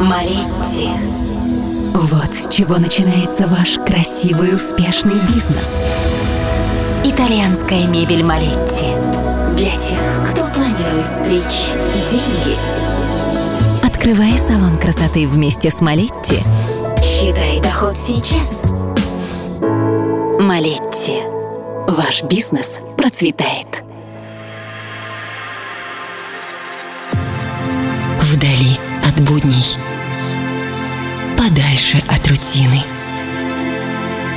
Малетти. Вот с чего начинается ваш красивый успешный бизнес. Итальянская мебель Малетти. Для тех, кто планирует стричь деньги. Открывая салон красоты вместе с Малетти, считай доход сейчас. Малетти. Ваш бизнес процветает. Вдали будней. Подальше от рутины.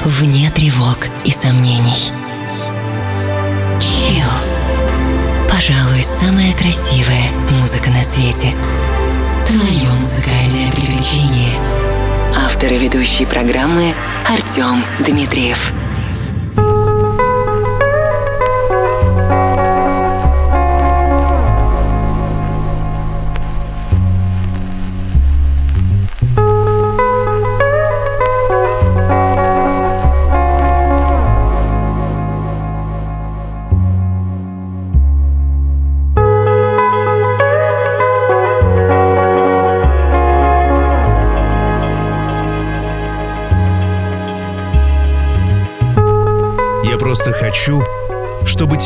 Вне тревог и сомнений. Чил. Пожалуй, самая красивая музыка на свете. Твое музыкальное приключение. Автор и ведущий программы Артем Дмитриев.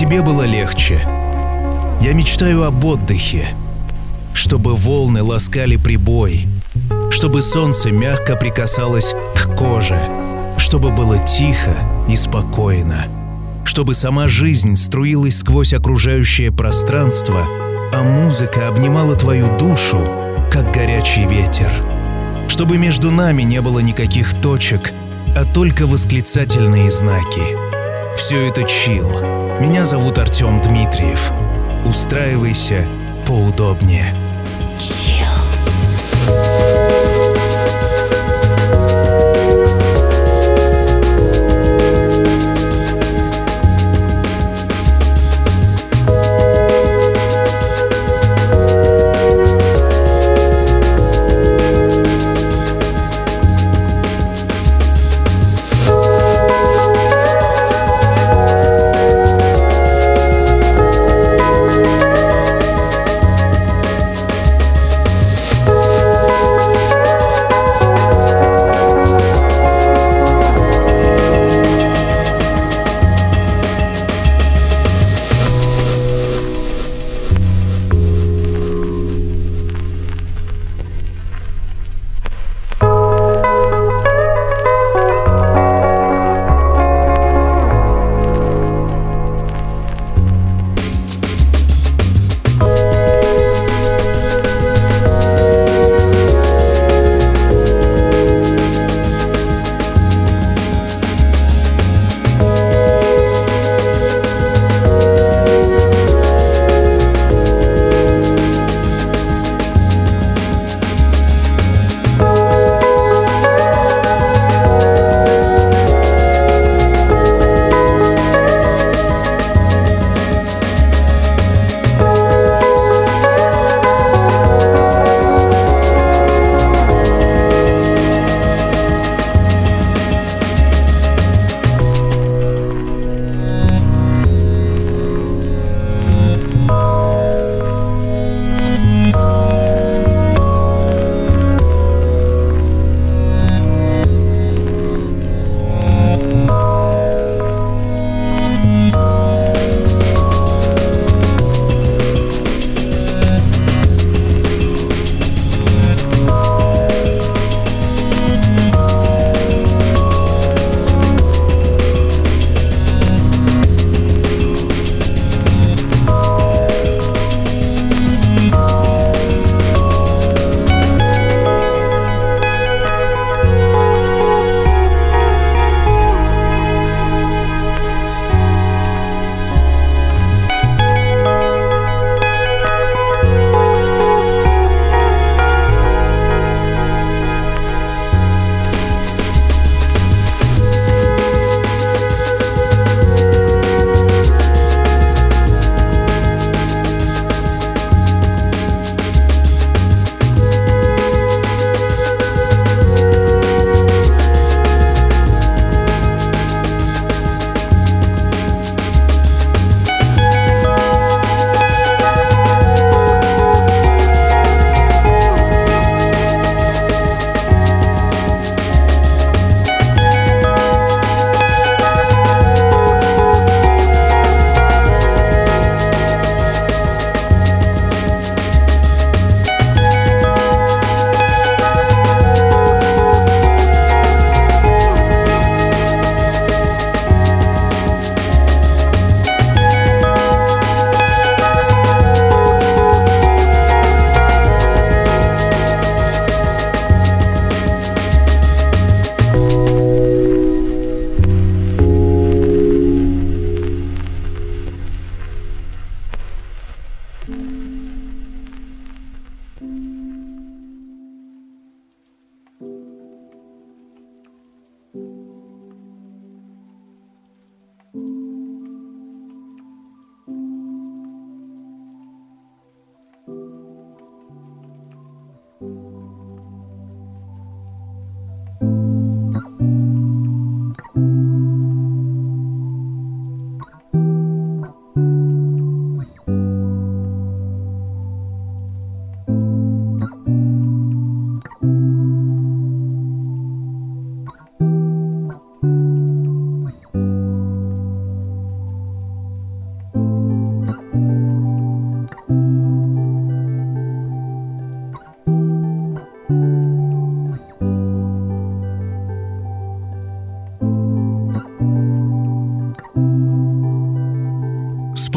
Тебе было легче. Я мечтаю об отдыхе, чтобы волны ласкали прибой, чтобы солнце мягко прикасалось к коже, чтобы было тихо и спокойно, чтобы сама жизнь струилась сквозь окружающее пространство, а музыка обнимала твою душу, как горячий ветер, чтобы между нами не было никаких точек, а только восклицательные знаки — все это чил. Меня зовут Артем Дмитриев. Устраивайся поудобнее.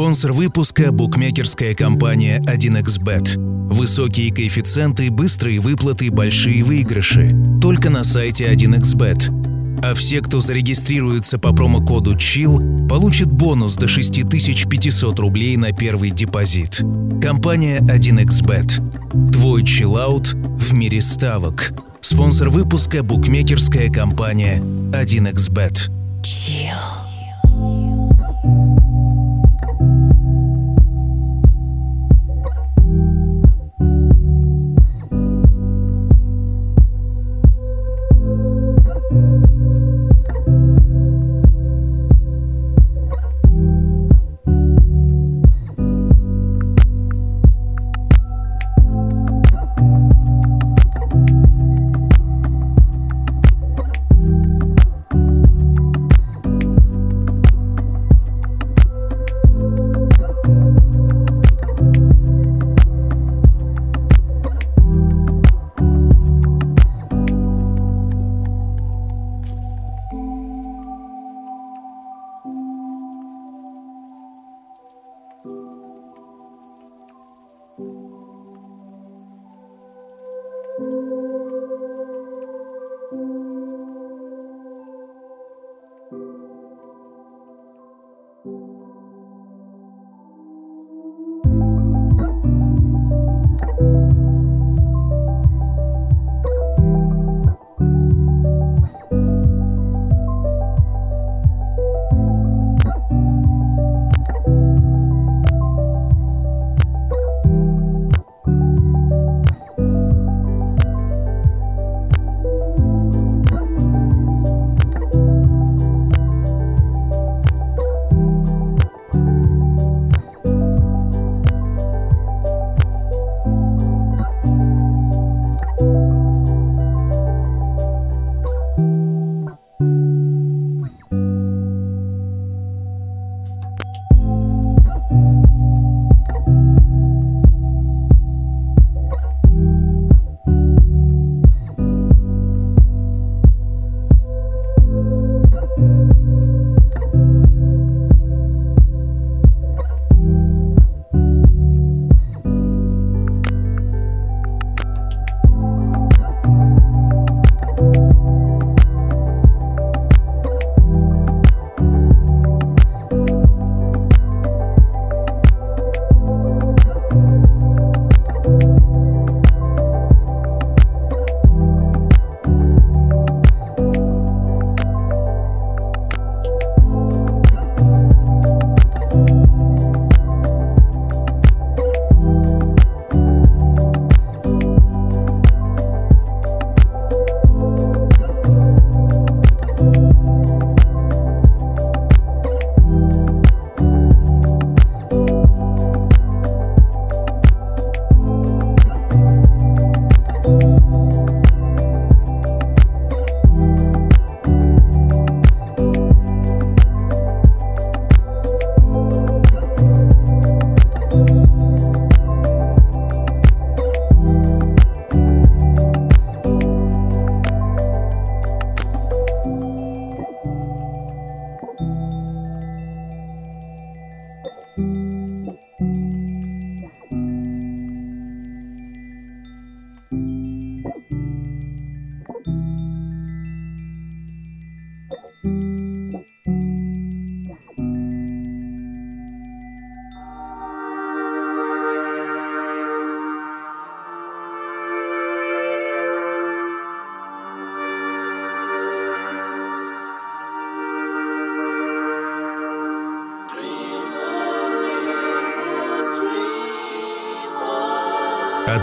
Спонсор выпуска – букмекерская компания 1xBet. Высокие коэффициенты, быстрые выплаты, большие выигрыши. Только на сайте 1xBet. А все, кто зарегистрируется по промокоду CHILL, получат бонус до 6500 рублей на первый депозит. Компания 1xBet. Твой чиллаут в мире ставок. Спонсор выпуска – букмекерская компания 1xBet. Chill.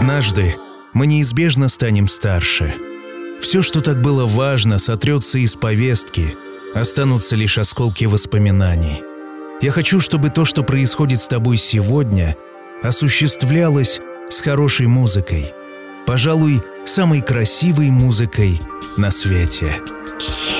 Однажды мы неизбежно станем старше. Все, что так было важно, сотрется из повестки, останутся лишь осколки воспоминаний. Я хочу, чтобы то, что происходит с тобой сегодня, осуществлялось с хорошей музыкой. Пожалуй, самой красивой музыкой на свете. посвящаю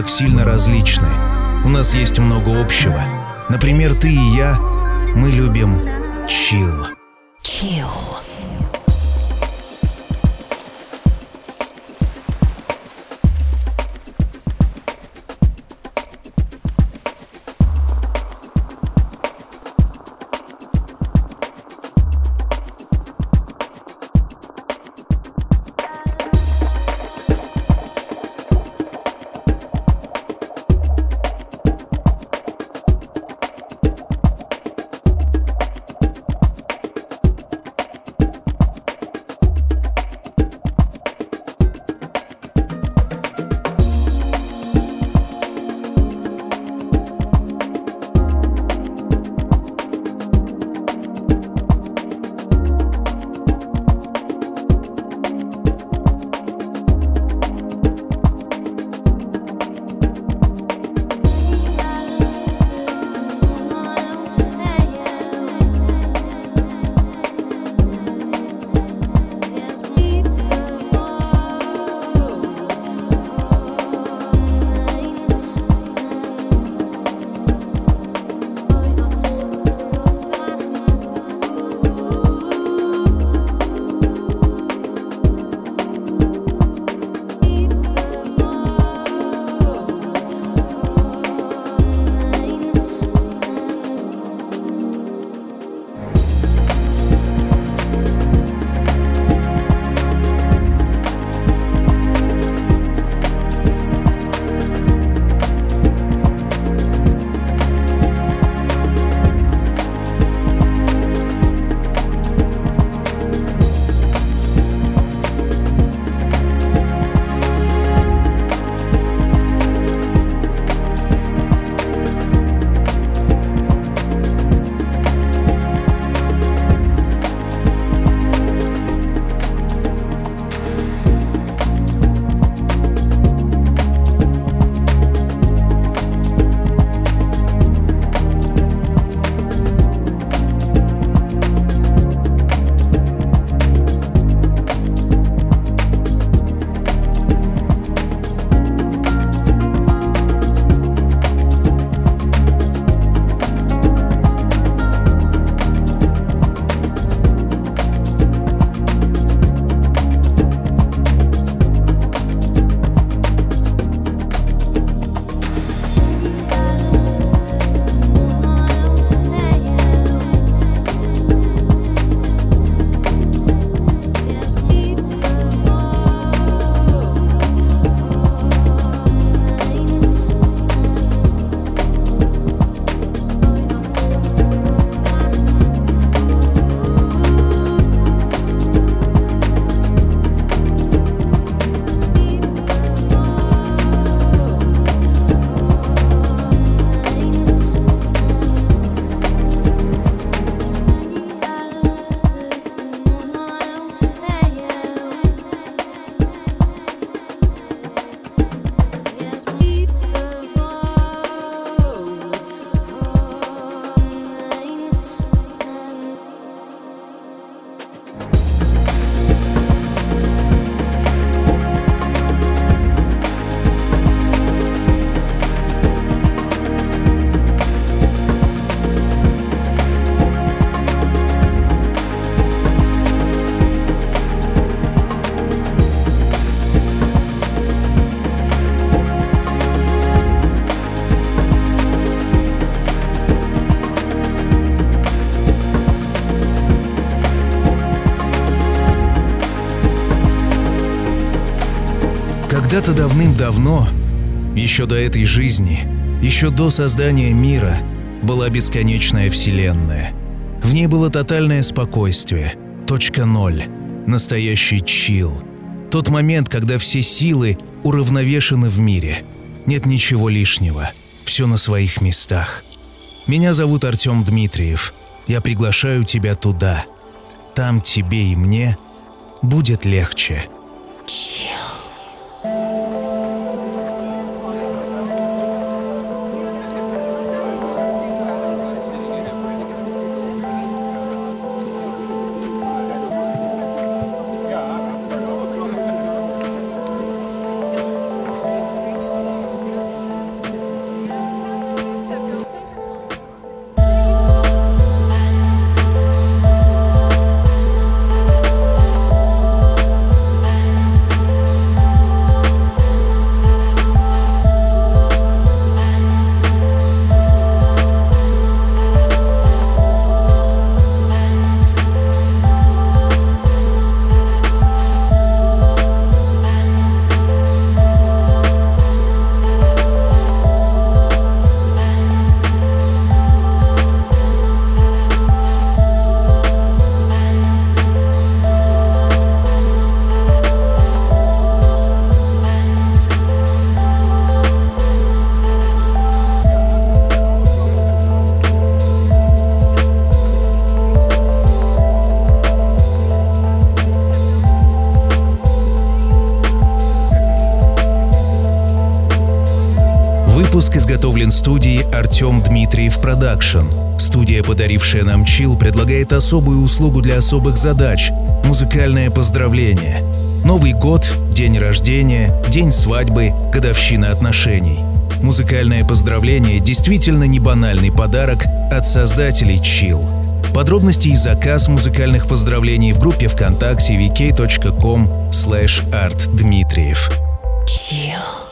так сильно различны. У нас есть много общего. Например, ты и я, мы любим чил. Chill. Когда-то давным-давно, еще до этой жизни, еще до создания мира, была бесконечная вселенная. В ней было тотальное спокойствие, точка ноль, настоящий чил. Тот момент, когда все силы уравновешены в мире. Нет ничего лишнего, все на своих местах. Меня зовут Артем Дмитриев. Я приглашаю тебя туда. Там тебе и мне будет легче. Выпуск изготовлен студией Артем Дмитриев Production. Студия, подарившая нам CHILL, предлагает особую услугу для особых задач – музыкальное поздравление. Новый год, день рождения, день свадьбы, годовщина отношений. Музыкальное поздравление действительно не банальный подарок от создателей CHILL. Подробности и заказ музыкальных поздравлений в группе ВКонтакте vk.com slash artdmitriev. Chill.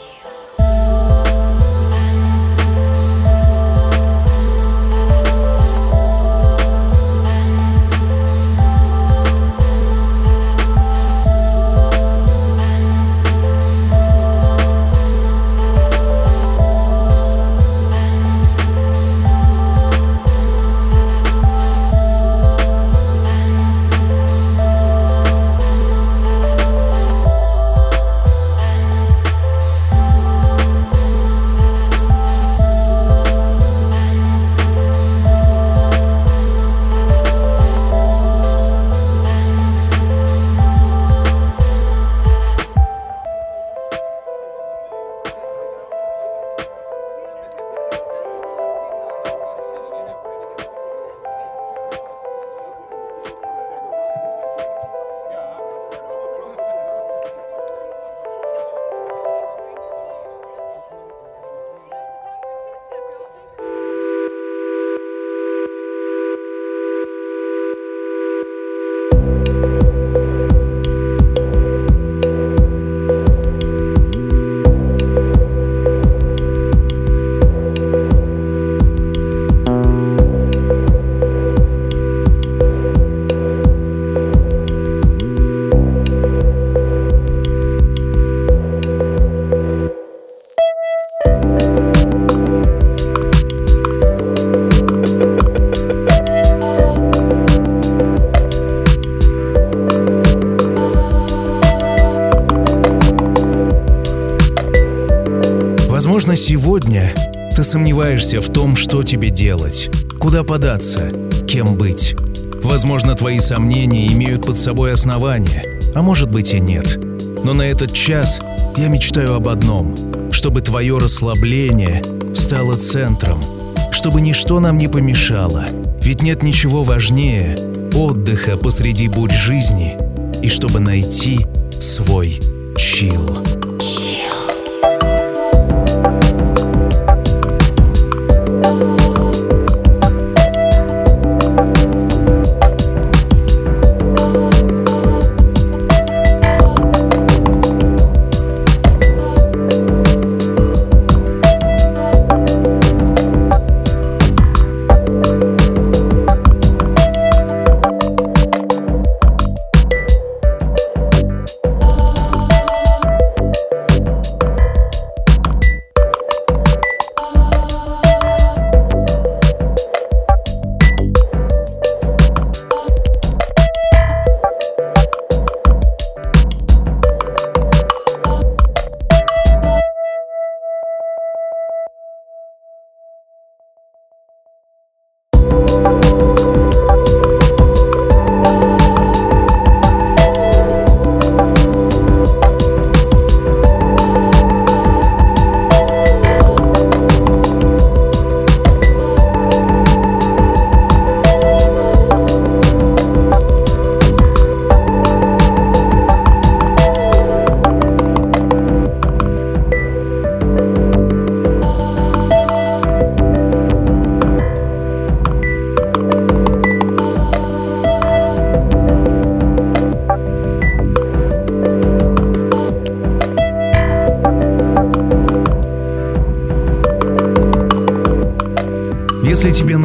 Ты сомневаешься в том, что тебе делать, куда податься, кем быть. Возможно, твои сомнения имеют под собой основания, а может быть и нет. Но на этот час я мечтаю об одном – чтобы твое расслабление стало центром, чтобы ничто нам не помешало, ведь нет ничего важнее отдыха посреди бурь жизни и чтобы найти свой чил.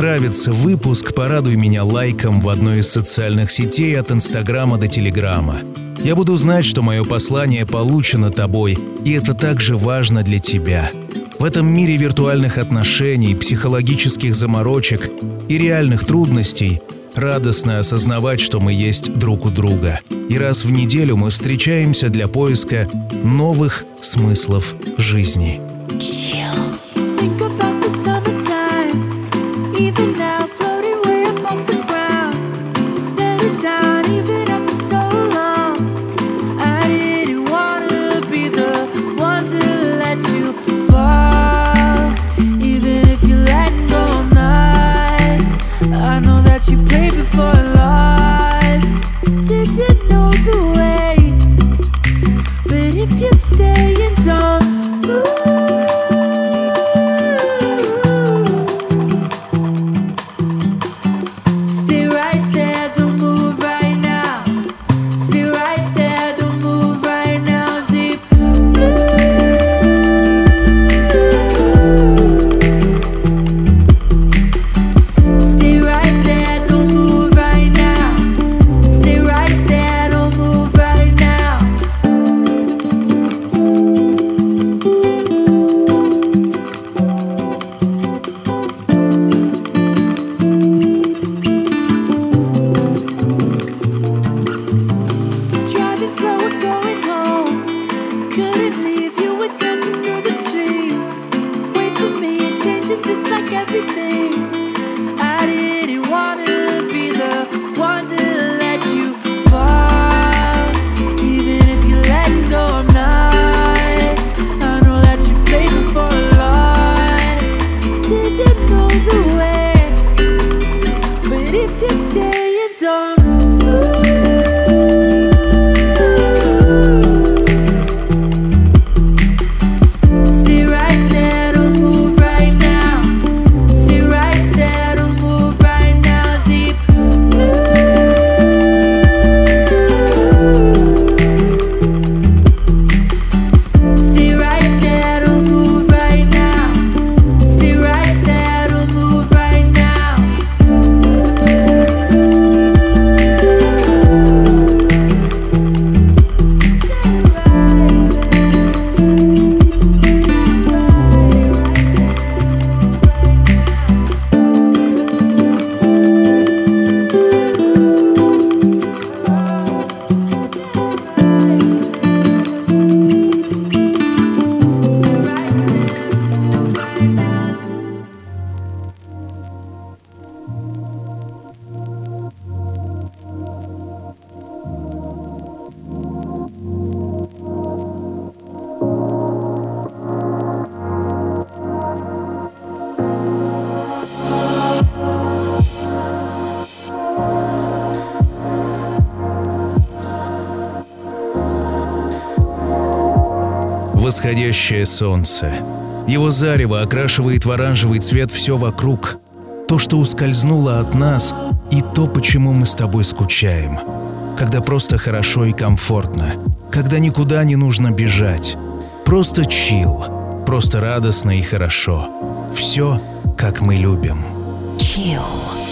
Нравится выпуск, порадуй меня лайком в одной из социальных сетей от Инстаграма до Телеграма. Я буду знать, что мое послание получено тобой, и это также важно для тебя. В этом мире виртуальных отношений, психологических заморочек и реальных трудностей радостно осознавать, что мы есть друг у друга. И раз в неделю мы встречаемся для поиска новых смыслов жизни. even восходящее солнце. Его зарево окрашивает в оранжевый цвет все вокруг. То, что ускользнуло от нас, и то, почему мы с тобой скучаем. Когда просто хорошо и комфортно. Когда никуда не нужно бежать. Просто чил. Просто радостно и хорошо. Все, как мы любим. Chill.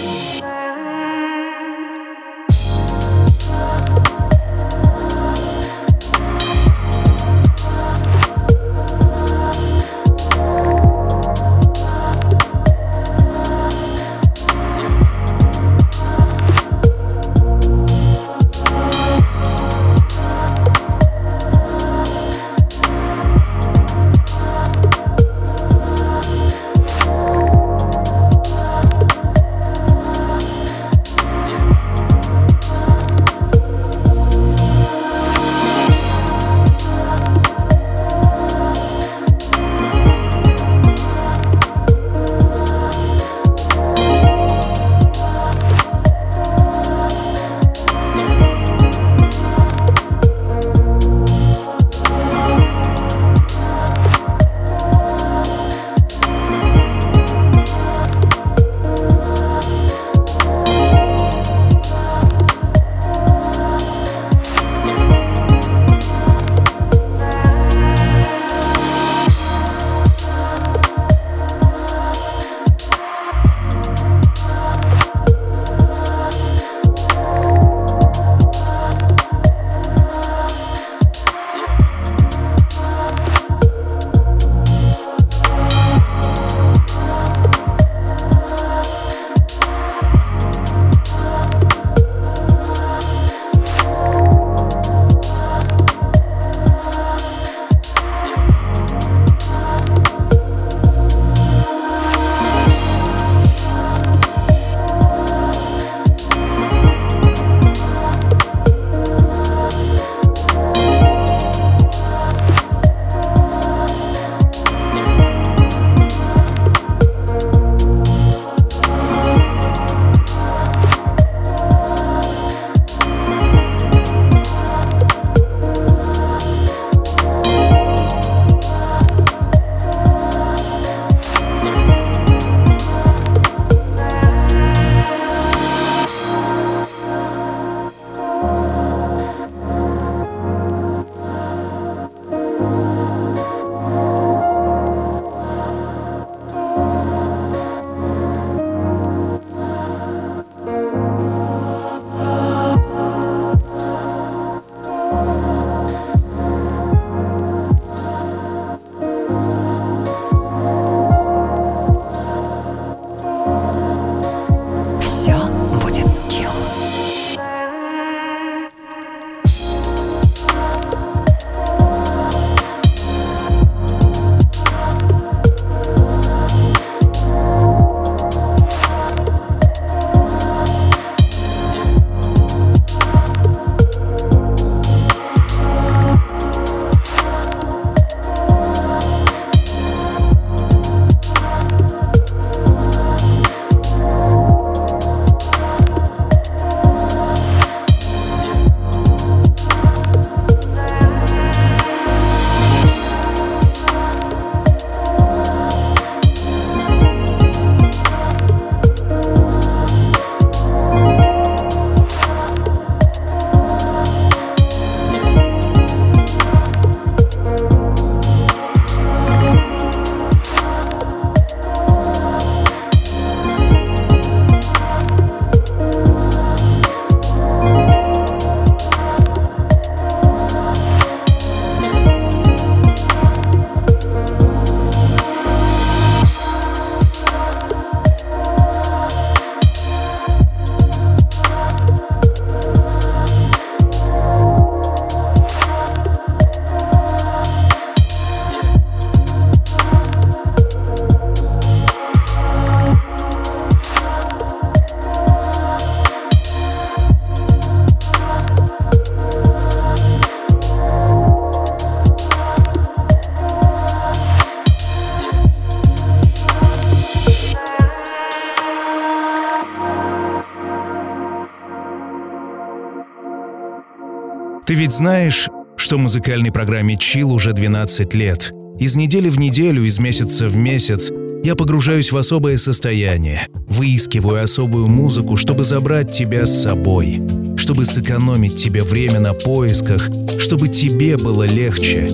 Знаешь, что музыкальной программе Chill уже 12 лет. Из недели в неделю, из месяца в месяц я погружаюсь в особое состояние, выискиваю особую музыку, чтобы забрать тебя с собой, чтобы сэкономить тебе время на поисках, чтобы тебе было легче.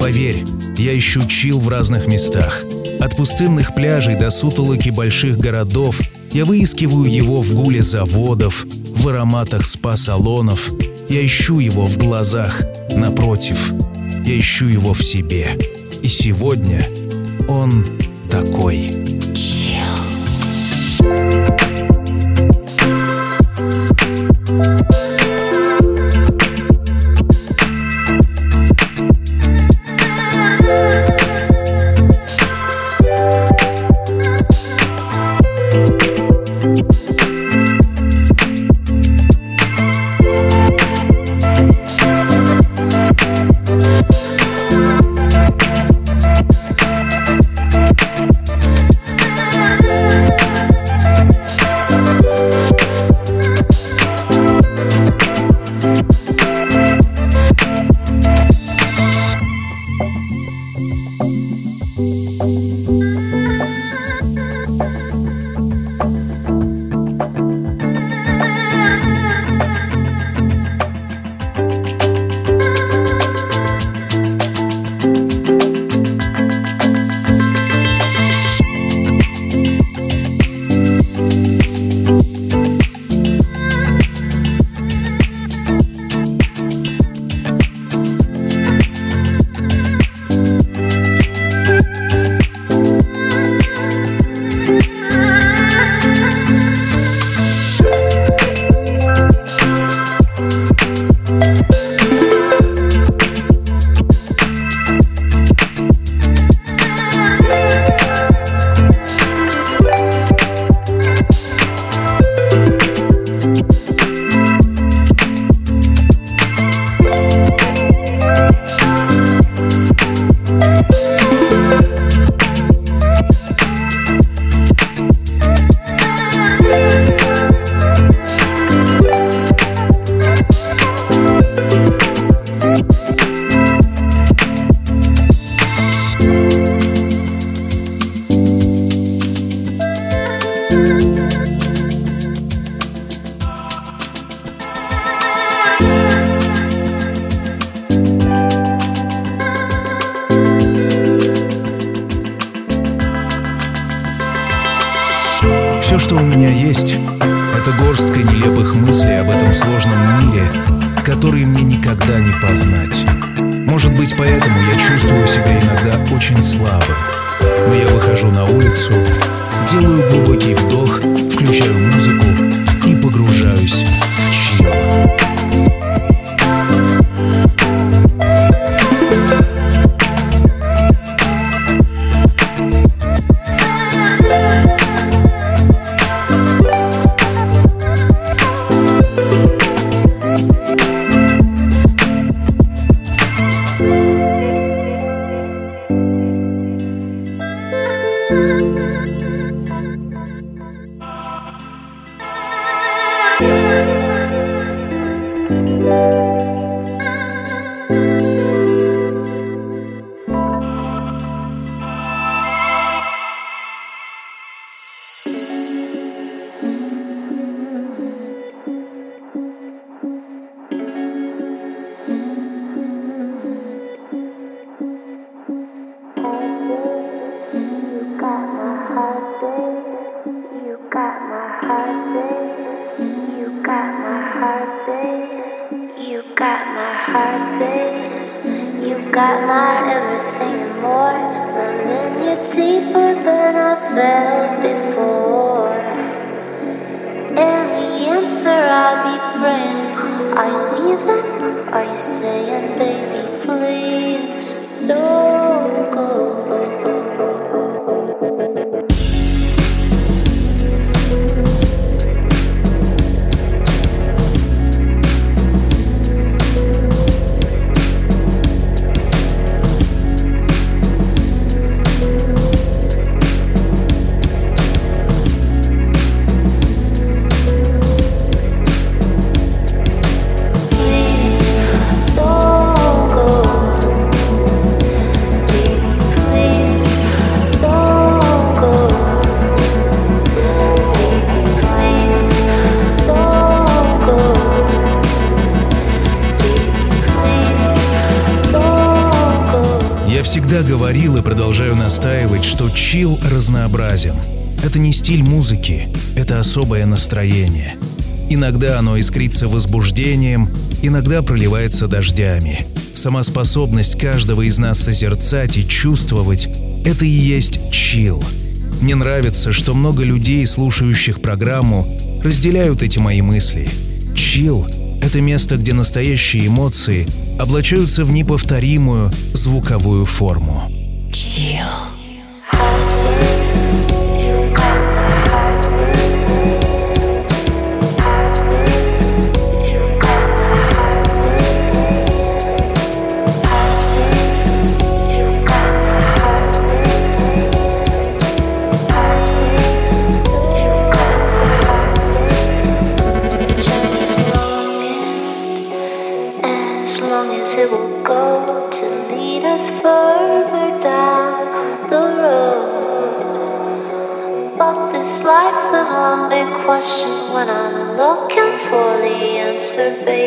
Поверь, я ищу чил в разных местах. От пустынных пляжей до сутолоки больших городов я выискиваю его в гуле заводов, в ароматах спа-салонов. Я ищу его в глазах, напротив. Я ищу его в себе. И сегодня он такой. got my everything and more. Loving you deeper than I felt before. And the answer I'll be praying Are you leaving? Are you staying, baby? Please, no. Говорил и продолжаю настаивать, что чил разнообразен. Это не стиль музыки, это особое настроение. Иногда оно искрится возбуждением, иногда проливается дождями. Сама способность каждого из нас созерцать и чувствовать — это и есть чил. Мне нравится, что много людей, слушающих программу, разделяют эти мои мысли. Чил — это место, где настоящие эмоции облачаются в неповторимую звуковую форму. Chill. the baby.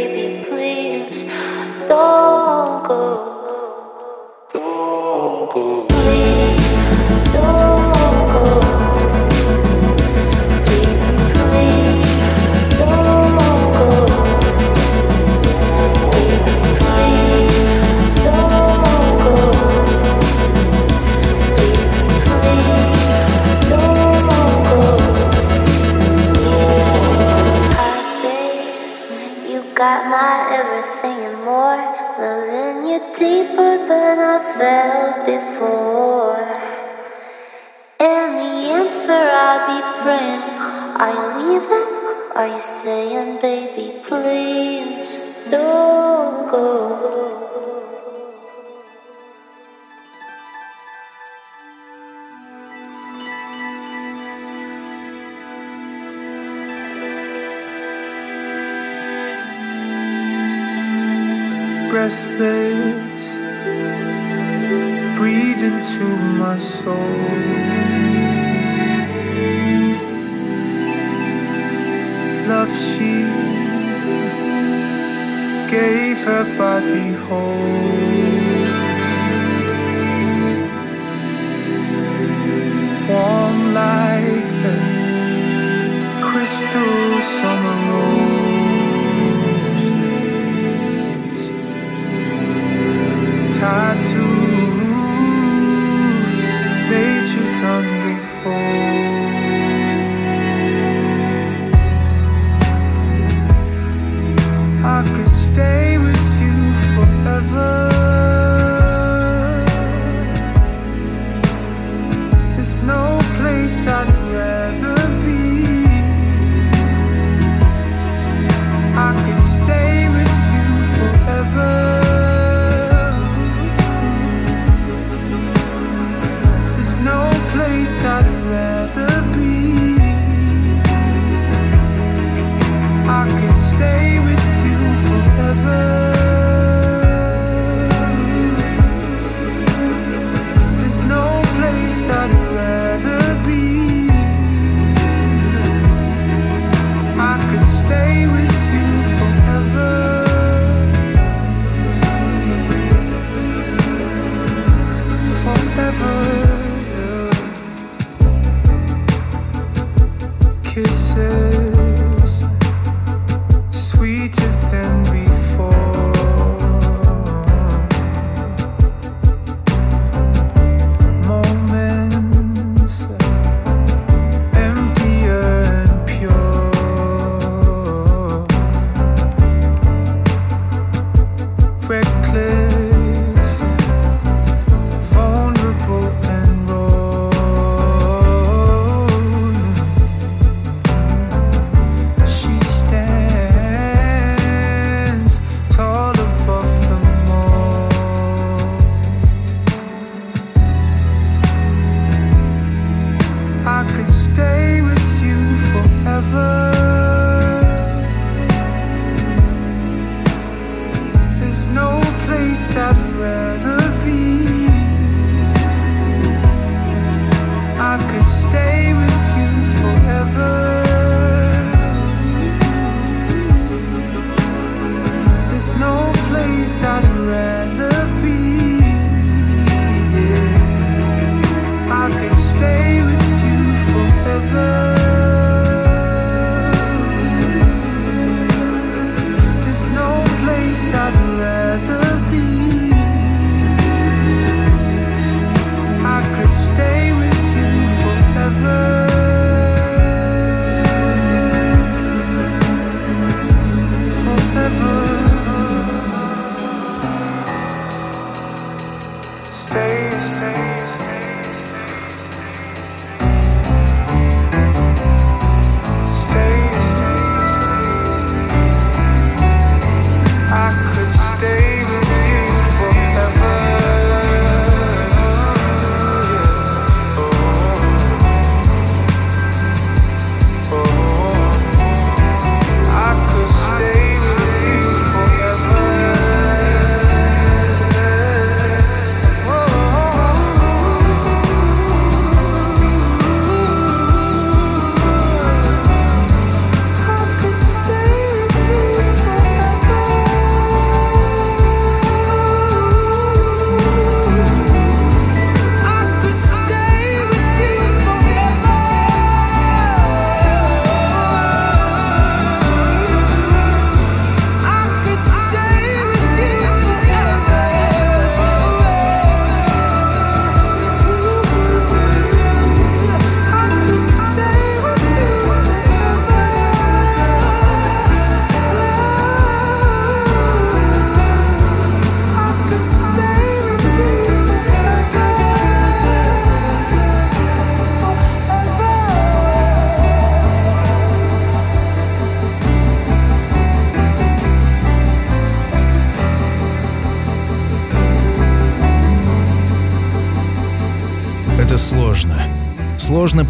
Tattoo nature's underfold.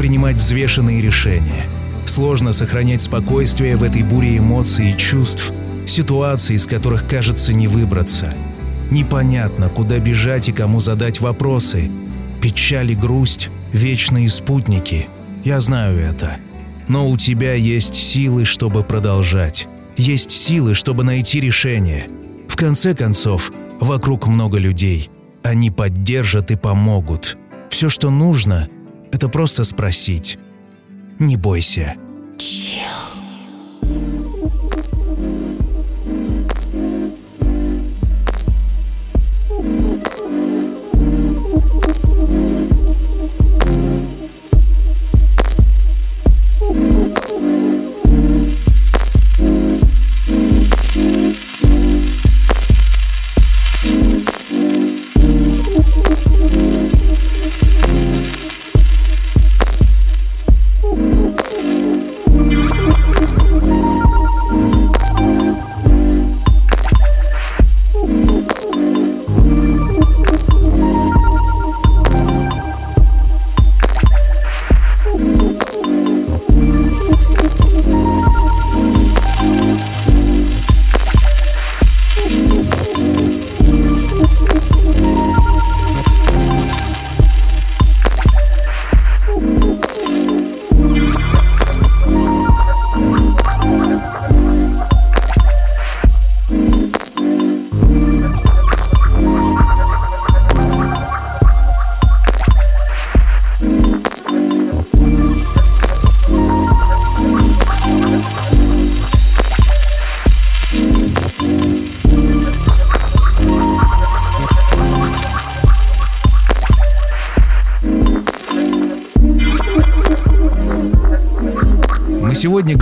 Принимать взвешенные решения. Сложно сохранять спокойствие в этой буре эмоций и чувств, ситуаций, из которых кажется не выбраться. Непонятно, куда бежать и кому задать вопросы. Печаль и грусть — вечные спутники. Я знаю это. Но у тебя есть силы, чтобы продолжать. Есть силы, чтобы найти решение. В конце концов, вокруг много людей. Они поддержат и помогут. Все, что нужно, это просто спросить. Не бойся. сегодня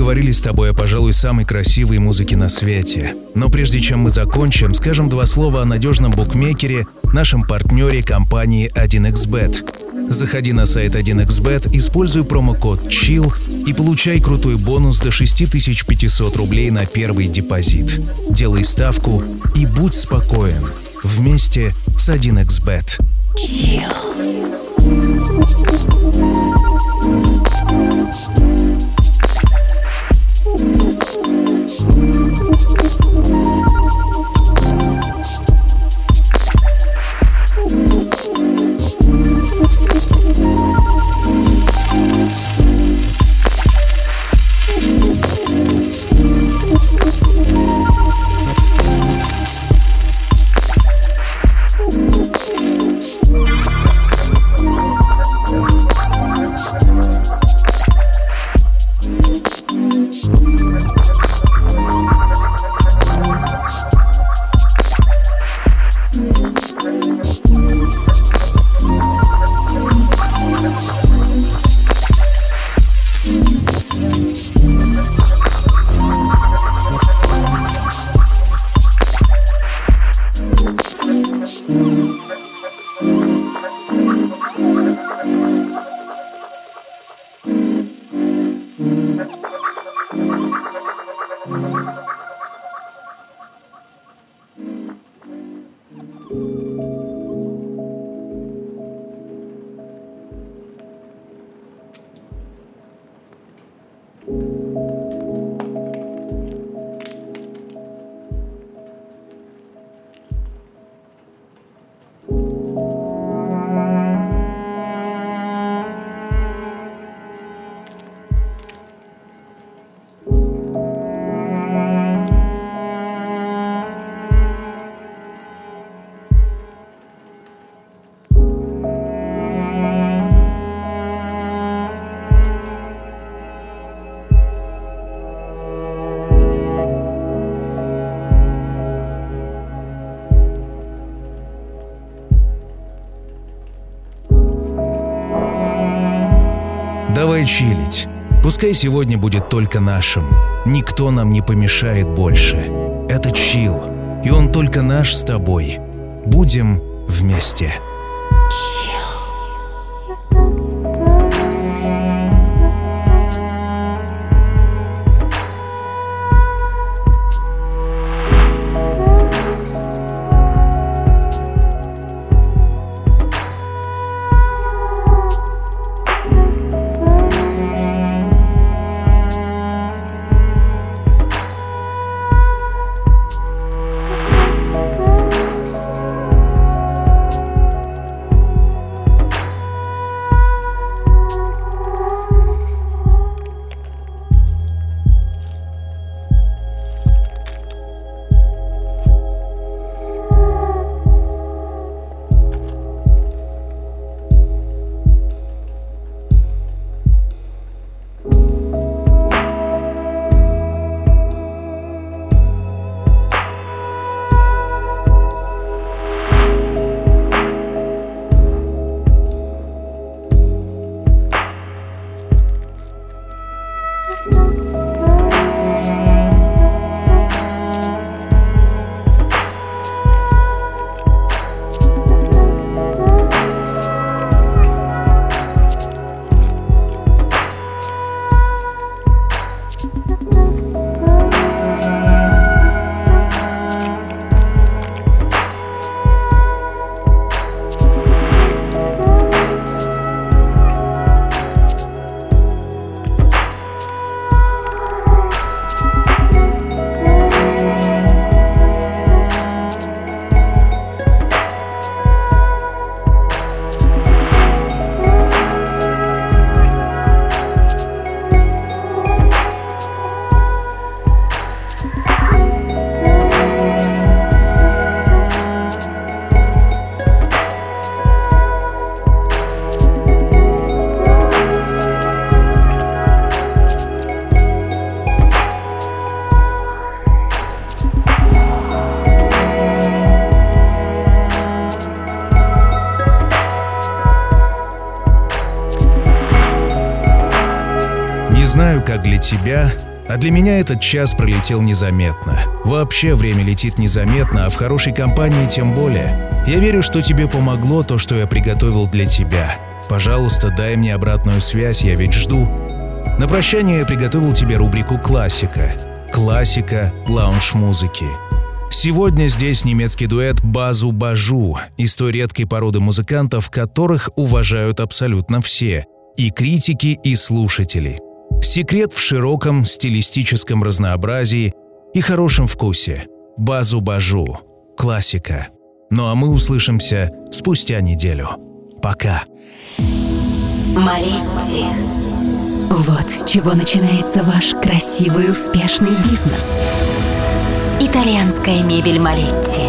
поговорили с тобой о, пожалуй, самой красивой музыке на свете. Но прежде чем мы закончим, скажем два слова о надежном букмекере, нашем партнере компании 1xbet. Заходи на сайт 1xbet, используй промокод CHILL и получай крутой бонус до 6500 рублей на первый депозит. Делай ставку и будь спокоен. Вместе с 1xbet. Chill. Давай чилить. Пускай сегодня будет только нашим. Никто нам не помешает больше. Это чил, и он только наш с тобой. Будем вместе. Не знаю, как для тебя, а для меня этот час пролетел незаметно. Вообще время летит незаметно, а в хорошей компании тем более. Я верю, что тебе помогло то, что я приготовил для тебя. Пожалуйста, дай мне обратную связь, я ведь жду. На прощание я приготовил тебе рубрику «Классика». Классика лаунж-музыки. Сегодня здесь немецкий дуэт Базу Бажу из той редкой породы музыкантов, которых уважают абсолютно все – и критики, и слушатели. Секрет в широком стилистическом разнообразии и хорошем вкусе. Базу Бажу. Классика. Ну а мы услышимся спустя неделю. Пока. Малетти. Вот с чего начинается ваш красивый успешный бизнес. Итальянская мебель Малетти.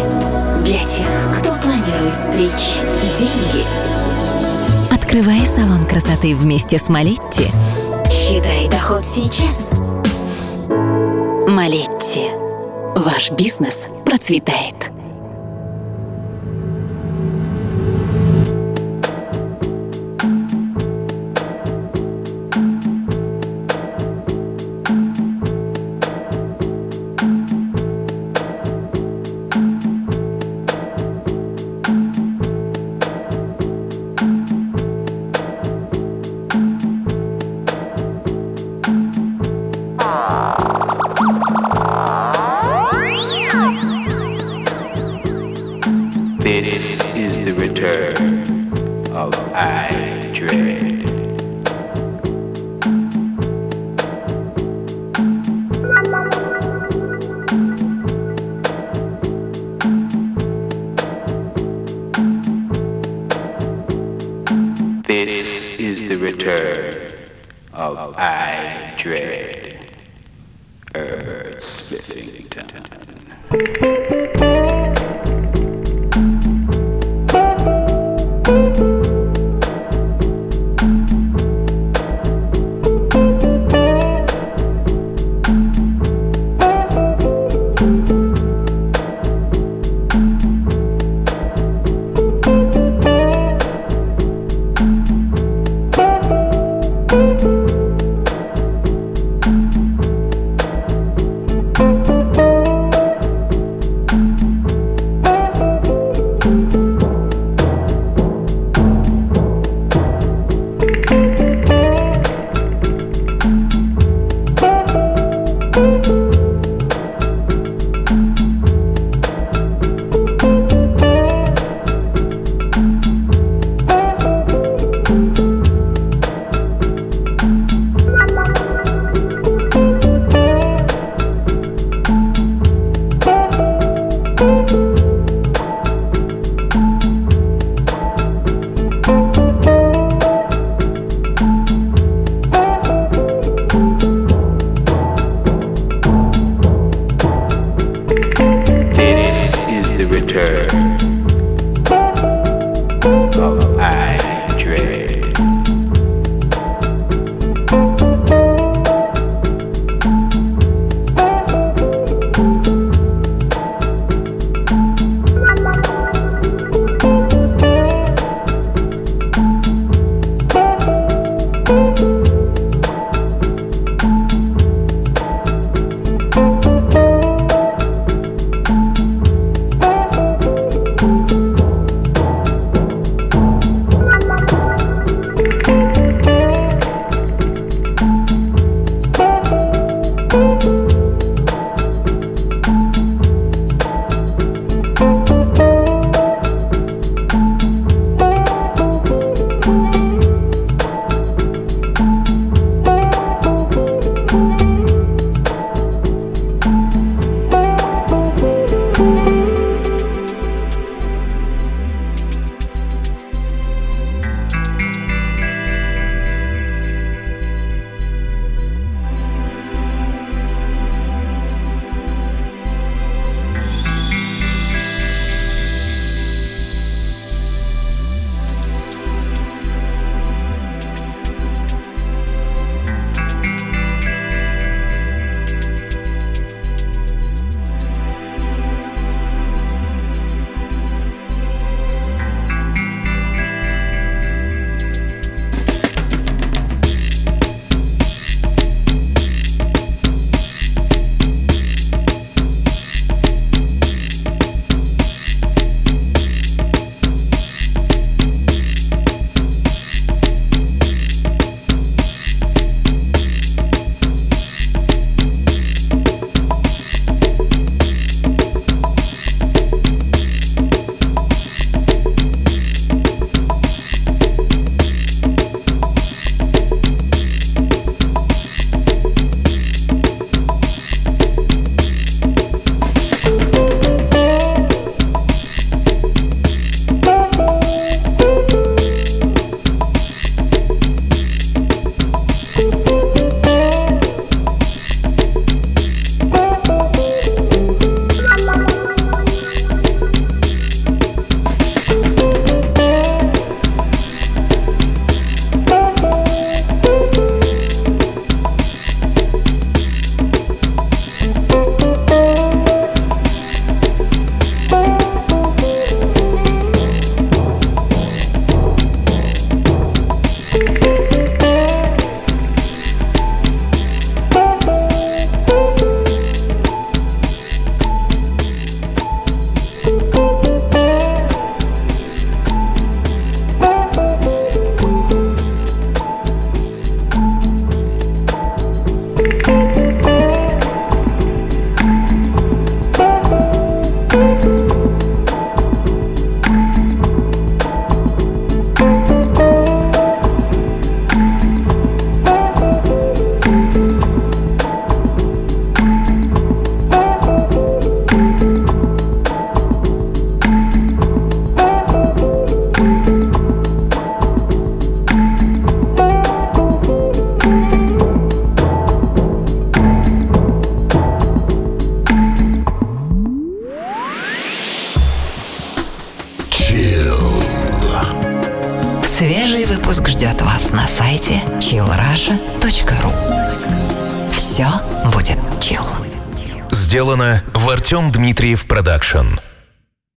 Для тех, кто планирует стричь деньги. Открывая салон красоты вместе с Малетти, считай доход сейчас. Малетти. Ваш бизнес процветает.